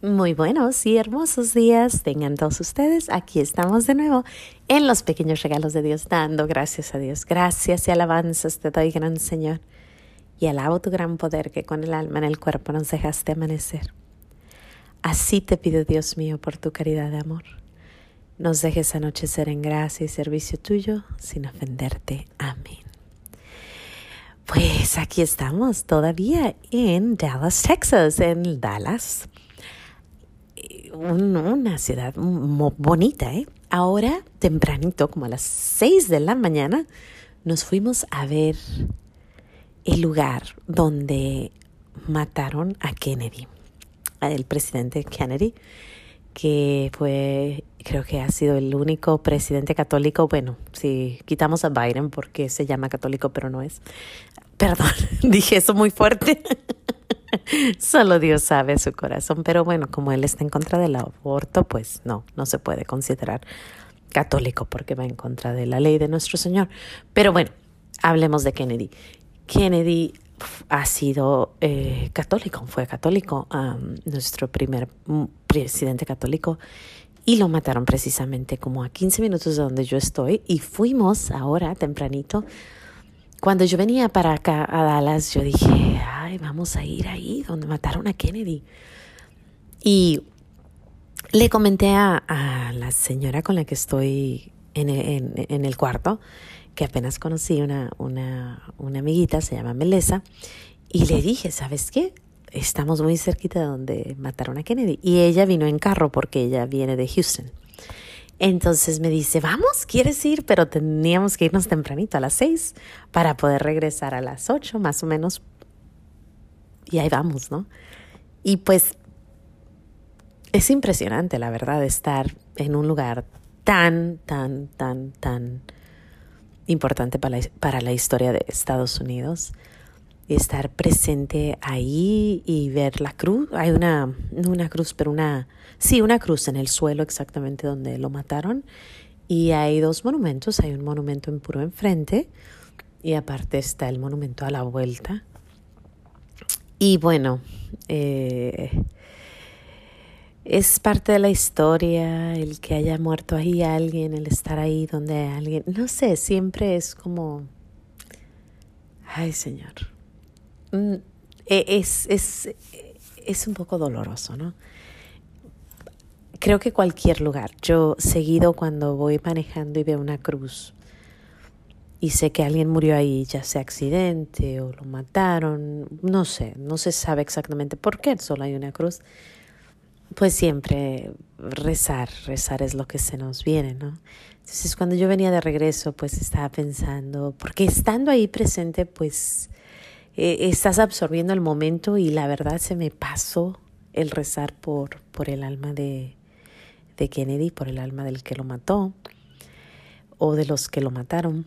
Muy buenos y hermosos días tengan todos ustedes. Aquí estamos de nuevo en los pequeños regalos de Dios, dando gracias a Dios. Gracias y alabanzas te doy, gran Señor. Y alabo tu gran poder que con el alma en el cuerpo nos dejaste amanecer. Así te pido, Dios mío, por tu caridad de amor. Nos dejes anochecer en gracia y servicio tuyo sin ofenderte. Amén. Pues aquí estamos todavía en Dallas, Texas, en Dallas una ciudad bonita, ¿eh? Ahora, tempranito, como a las 6 de la mañana, nos fuimos a ver el lugar donde mataron a Kennedy, el presidente Kennedy, que fue, creo que ha sido el único presidente católico, bueno, si quitamos a Biden porque se llama católico, pero no es. Perdón, dije eso muy fuerte. Solo Dios sabe su corazón, pero bueno, como él está en contra del aborto, pues no, no se puede considerar católico porque va en contra de la ley de nuestro Señor. Pero bueno, hablemos de Kennedy. Kennedy ha sido eh, católico, fue católico, nuestro primer mm, presidente católico, y lo mataron precisamente como a 15 minutos de donde yo estoy, y fuimos ahora, tempranito, cuando yo venía para acá a Dallas, yo dije, ay, vamos a ir ahí donde mataron a Kennedy. Y le comenté a, la señora con la que estoy en, en, el cuarto, que apenas conocí una, una, amiguita, se llama Melesa, y le dije, ¿sabes qué? Estamos muy cerquita de donde mataron a Kennedy. Y ella vino en carro porque ella viene de Houston. Entonces me dice, vamos, ¿quieres ir? Pero teníamos que irnos tempranito a las seis para poder regresar a las ocho más o menos. Y ahí vamos, ¿no? Y pues es impresionante, la verdad, estar en un lugar tan, tan, tan, tan importante para la, para la historia de Estados Unidos estar presente ahí y ver la cruz. Hay una, no una cruz, pero una, sí, una cruz en el suelo exactamente donde lo mataron. Y hay dos monumentos, hay un monumento en puro enfrente y aparte está el monumento a la vuelta. Y bueno, eh, es parte de la historia el que haya muerto ahí alguien, el estar ahí donde alguien, no sé, siempre es como, ay Señor, es, es, es un poco doloroso, ¿no? Creo que cualquier lugar. Yo seguido cuando voy manejando y veo una cruz y sé que alguien murió ahí, ya sea accidente o lo mataron, no sé, no se sabe exactamente por qué solo hay una cruz, pues siempre rezar, rezar es lo que se nos viene, ¿no? Entonces cuando yo venía de regreso, pues estaba pensando, porque estando ahí presente, pues eh, estás absorbiendo el momento y la verdad se me pasó el rezar por, por el alma de, de Kennedy, por el alma del que lo mató o de los que lo mataron.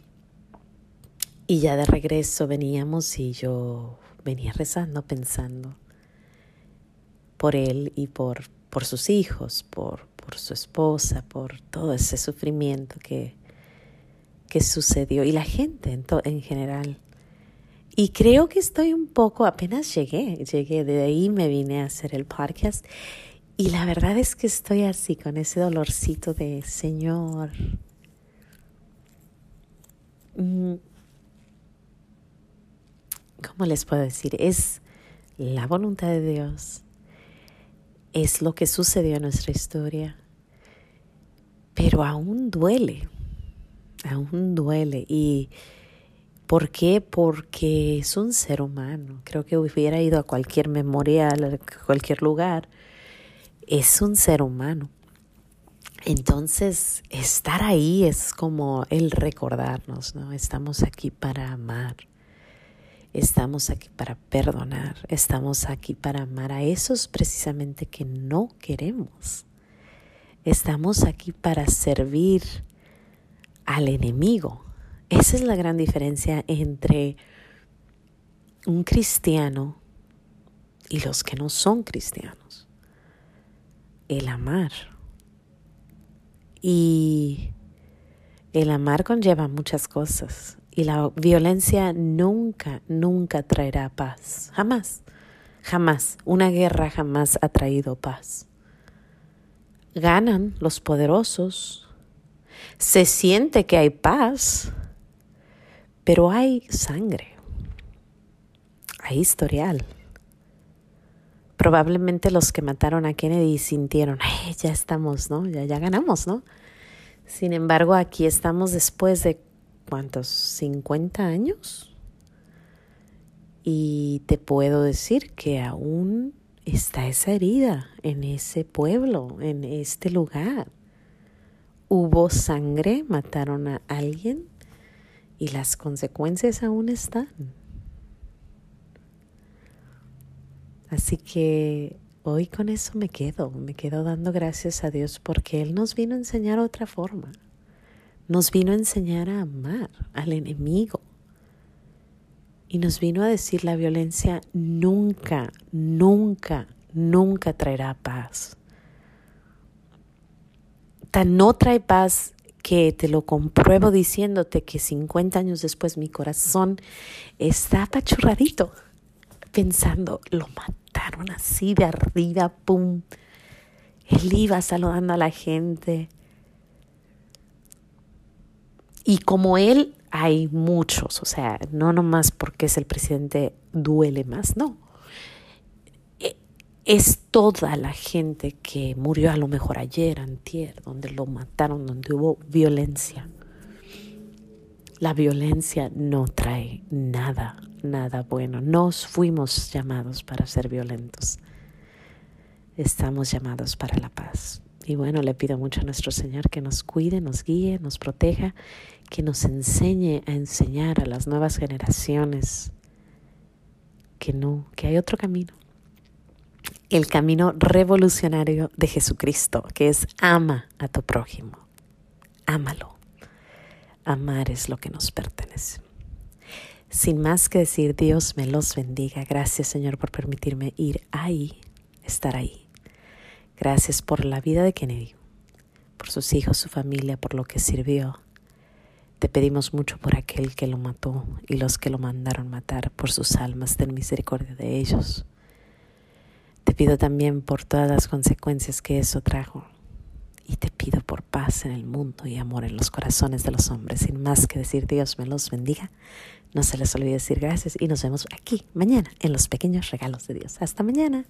Y ya de regreso veníamos y yo venía rezando, pensando por él y por, por sus hijos, por, por su esposa, por todo ese sufrimiento que, que sucedió y la gente en, en general. Y creo que estoy un poco, apenas llegué, llegué, de ahí me vine a hacer el podcast. Y la verdad es que estoy así, con ese dolorcito de Señor. Mm, ¿Cómo les puedo decir? Es la voluntad de Dios. Es lo que sucedió en nuestra historia. Pero aún duele. Aún duele. Y ¿Por qué? Porque es un ser humano. Creo que hubiera ido a cualquier memorial, a cualquier lugar. Es un ser humano. Entonces, estar ahí es como el recordarnos, ¿no? Estamos aquí para amar. Estamos aquí para perdonar. Estamos aquí para amar a esos precisamente que no queremos. Estamos aquí para servir al enemigo, esa es la gran diferencia entre un cristiano y los que no son cristianos. El amar. Y el amar conlleva muchas cosas. Y la violencia nunca, nunca traerá paz. Jamás. Jamás, una guerra jamás ha traído paz. Ganan los poderosos, se siente que hay paz, pero hay sangre, hay historial. Probablemente los que mataron a Kennedy sintieron, ya estamos, ¿no? Ya, ya ganamos, ¿no? Sin embargo, aquí estamos después de, ¿cuántos? ¿50 años? Y te puedo decir que aún está esa herida en ese pueblo, en este lugar. Hubo sangre, mataron a alguien y las consecuencias aún están. Así que hoy con eso me quedo, me quedo dando gracias a Dios porque Él nos vino a enseñar otra forma. Nos vino a enseñar a amar al enemigo, y nos vino a decir la violencia nunca, nunca, nunca traerá paz. Tan no trae paz que te lo compruebo diciéndote que 50 años después mi corazón está apachurradito, pensando, lo mataron así de arriba, pum. Él iba saludando a la gente. Y como él hay muchos, o sea, no nomás porque es el presidente duele más, no. Es toda la gente que murió a lo mejor ayer, antier, donde lo mataron, donde hubo violencia. La violencia no trae nada, nada bueno. Nos fuimos llamados para ser violentos. Estamos llamados para la paz. Y bueno, le pido mucho a nuestro Señor que nos cuide, nos guíe, nos proteja, que nos enseñe a enseñar a las nuevas generaciones que no, que hay otro camino. El camino revolucionario de Jesucristo, que es ama a tu prójimo. Ámalo. Amar es lo que nos pertenece. Sin más que decir, Dios me los bendiga. Gracias Señor por permitirme ir ahí, estar ahí. Gracias por la vida de Kennedy, por sus hijos, su familia, por lo que sirvió. Te pedimos mucho por aquel que lo mató y los que lo mandaron matar, por sus almas, ten misericordia de ellos. Te pido también por todas las consecuencias que eso trajo. Y te pido por paz en el mundo y amor en los corazones de los hombres. Sin más que decir Dios me los bendiga. No se les olvide decir gracias y nos vemos aquí mañana en los pequeños regalos de Dios. Hasta mañana.